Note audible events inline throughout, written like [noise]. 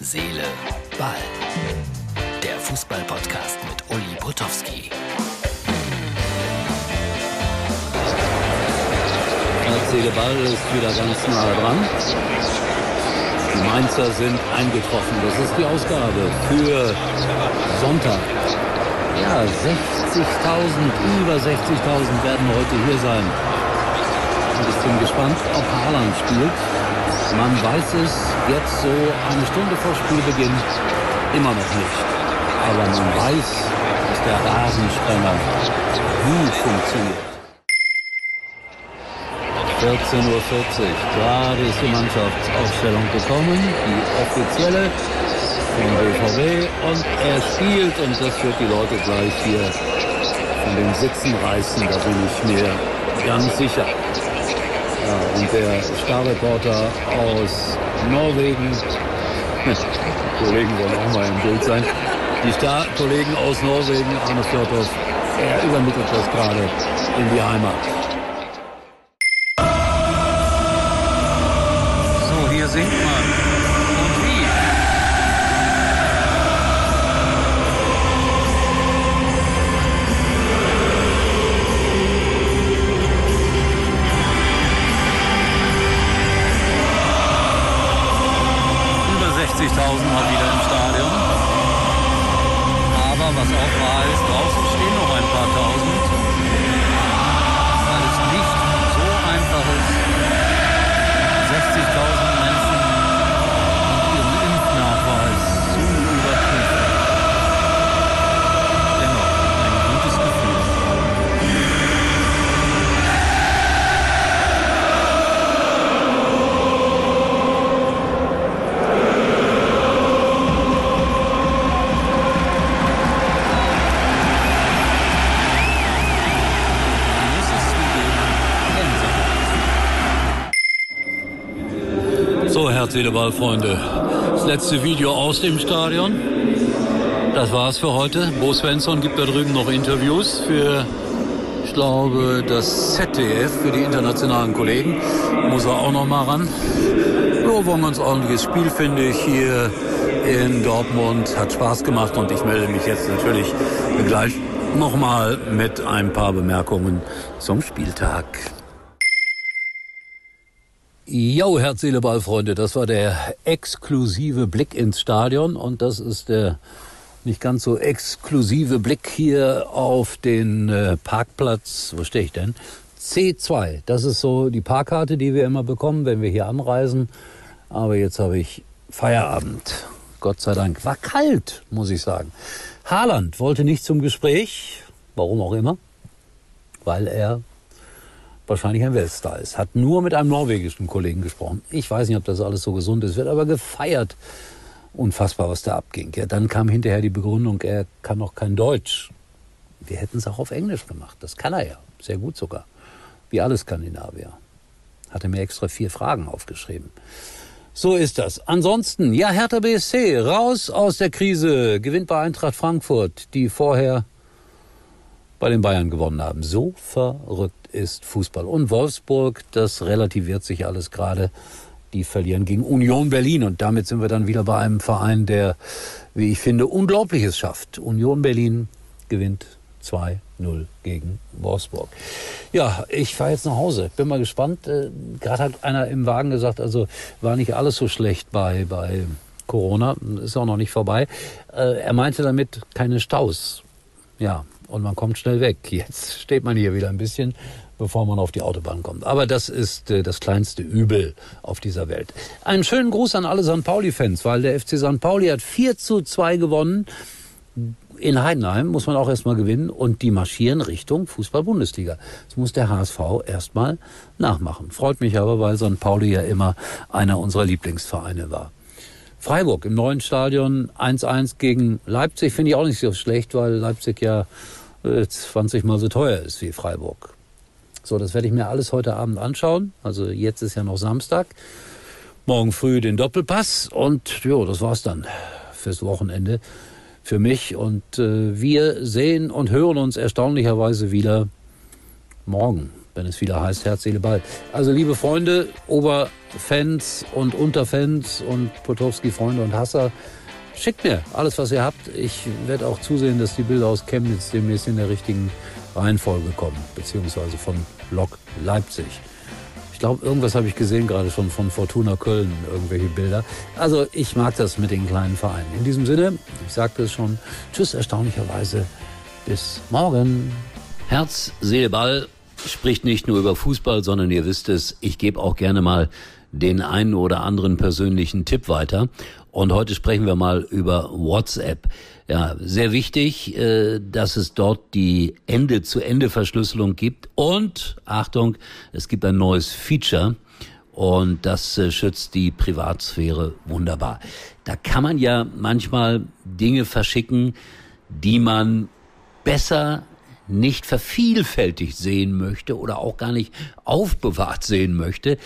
Seele, Ball. Der Fußball-Podcast mit Uli Potowski. Seele, Ball ist wieder ganz nah dran. Die Mainzer sind eingetroffen. Das ist die Ausgabe für Sonntag. Ja, 60.000, über 60.000 werden heute hier sein. Ich bin gespannt, ob Haaland spielt. Man weiß es jetzt so eine Stunde vor Spielbeginn immer noch nicht. Aber man weiß, dass der Rasensprenger gut funktioniert. 14.40 Uhr. Gerade ist die Mannschaftsaufstellung gekommen, die offizielle vom BVB. Und er spielt und das wird die Leute gleich hier von den Sitzen reißen, da bin ich mir ganz sicher. Ja, und der Starreporter aus Norwegen, die [laughs] Kollegen wollen auch mal im Bild sein, die Star-Kollegen aus Norwegen, Arne Fjordhoff, er übermittelt das gerade in die Heimat. So, hier singt man. Mal wieder im Stadion. Aber was auch wahr ist, draußen stehen noch ein paar Tausend. Gänsehaut. So, Herz, Seele, Ball, Freunde. Das letzte Video aus dem Stadion. Das war's für heute. Bo Svensson gibt da drüben noch Interviews für, ich glaube, das ZDF, für die internationalen Kollegen. Muss er auch noch mal ran. So, war ein ganz ordentliches Spiel, finde ich, hier in Dortmund. Hat Spaß gemacht und ich melde mich jetzt natürlich gleich nochmal mit ein paar Bemerkungen zum Spieltag. Jo, Herz, Seele, Ball, Freunde, das war der exklusive Blick ins Stadion und das ist der nicht ganz so exklusive Blick hier auf den äh, Parkplatz, wo stehe ich denn? C2, das ist so die Parkkarte, die wir immer bekommen, wenn wir hier anreisen. Aber jetzt habe ich Feierabend. Gott sei Dank. War kalt, muss ich sagen. Haaland wollte nicht zum Gespräch, warum auch immer, weil er wahrscheinlich ein Weltstar ist. Hat nur mit einem norwegischen Kollegen gesprochen. Ich weiß nicht, ob das alles so gesund ist, wird aber gefeiert. Unfassbar, was da abging. Ja, dann kam hinterher die Begründung, er kann noch kein Deutsch. Wir hätten es auch auf Englisch gemacht. Das kann er ja. Sehr gut sogar. Wie alle Skandinavier. Hatte mir extra vier Fragen aufgeschrieben. So ist das. Ansonsten, ja, Hertha BSC, raus aus der Krise, gewinnt bei Eintracht Frankfurt, die vorher bei den Bayern gewonnen haben. So verrückt ist Fußball. Und Wolfsburg, das relativiert sich alles gerade. Die verlieren gegen Union Berlin. Und damit sind wir dann wieder bei einem Verein, der, wie ich finde, Unglaubliches schafft. Union Berlin gewinnt 2-0 gegen Wolfsburg. Ja, ich fahre jetzt nach Hause. Bin mal gespannt. Äh, Gerade hat einer im Wagen gesagt, also war nicht alles so schlecht bei, bei Corona. Ist auch noch nicht vorbei. Äh, er meinte damit keine Staus. Ja, und man kommt schnell weg. Jetzt steht man hier wieder ein bisschen, bevor man auf die Autobahn kommt. Aber das ist äh, das kleinste Übel auf dieser Welt. Einen schönen Gruß an alle St. Pauli-Fans, weil der FC St. Pauli hat 4 zu 2 gewonnen. In Heidenheim muss man auch erstmal gewinnen und die marschieren Richtung Fußball-Bundesliga. Das muss der HSV erstmal nachmachen. Freut mich aber, weil St. Pauli ja immer einer unserer Lieblingsvereine war. Freiburg im neuen Stadion 1-1 gegen Leipzig finde ich auch nicht so schlecht, weil Leipzig ja äh, 20 mal so teuer ist wie Freiburg. So, das werde ich mir alles heute Abend anschauen. Also jetzt ist ja noch Samstag. Morgen früh den Doppelpass und jo, das war's dann fürs Wochenende für mich. Und äh, wir sehen und hören uns erstaunlicherweise wieder morgen. Wenn es wieder heißt Herz, Seele, Ball. Also liebe Freunde, Oberfans und Unterfans und Potowski-Freunde und Hasser, schickt mir alles, was ihr habt. Ich werde auch zusehen, dass die Bilder aus Chemnitz demnächst in der richtigen Reihenfolge kommen, beziehungsweise von Lok Leipzig. Ich glaube, irgendwas habe ich gesehen gerade schon von Fortuna Köln, irgendwelche Bilder. Also ich mag das mit den kleinen Vereinen. In diesem Sinne, ich sagte es schon, tschüss erstaunlicherweise, bis morgen. Herz, Seele, Ball spricht nicht nur über Fußball, sondern ihr wisst es, ich gebe auch gerne mal den einen oder anderen persönlichen Tipp weiter. Und heute sprechen wir mal über WhatsApp. Ja, sehr wichtig, äh, dass es dort die Ende-zu-Ende-Verschlüsselung gibt. Und, Achtung, es gibt ein neues Feature. Und das äh, schützt die Privatsphäre wunderbar. Da kann man ja manchmal Dinge verschicken, die man besser nicht vervielfältigt sehen möchte oder auch gar nicht aufbewahrt sehen möchte.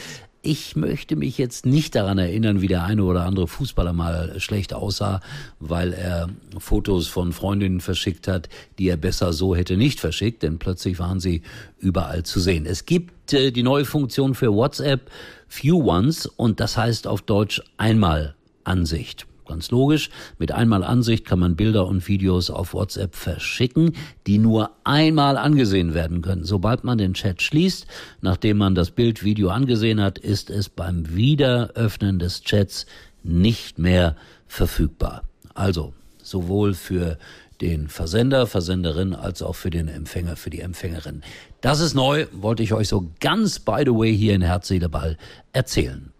Ich möchte mich jetzt nicht daran erinnern, wie der eine oder andere Fußballer mal schlecht aussah, weil er Fotos von Freundinnen verschickt hat, die er besser so hätte nicht verschickt, denn plötzlich waren sie überall zu sehen. Es gibt äh, die neue Funktion für WhatsApp Few Ones und das heißt auf Deutsch einmal Ansicht. Ganz logisch, mit einmal Ansicht kann man Bilder und Videos auf WhatsApp verschicken, die nur einmal angesehen werden können. Sobald man den Chat schließt, nachdem man das Bild, Video angesehen hat, ist es beim Wiederöffnen des Chats nicht mehr verfügbar. Also sowohl für den Versender, Versenderin als auch für den Empfänger, für die Empfängerin. Das ist neu, wollte ich euch so ganz by the way hier in Herz, Ball erzählen.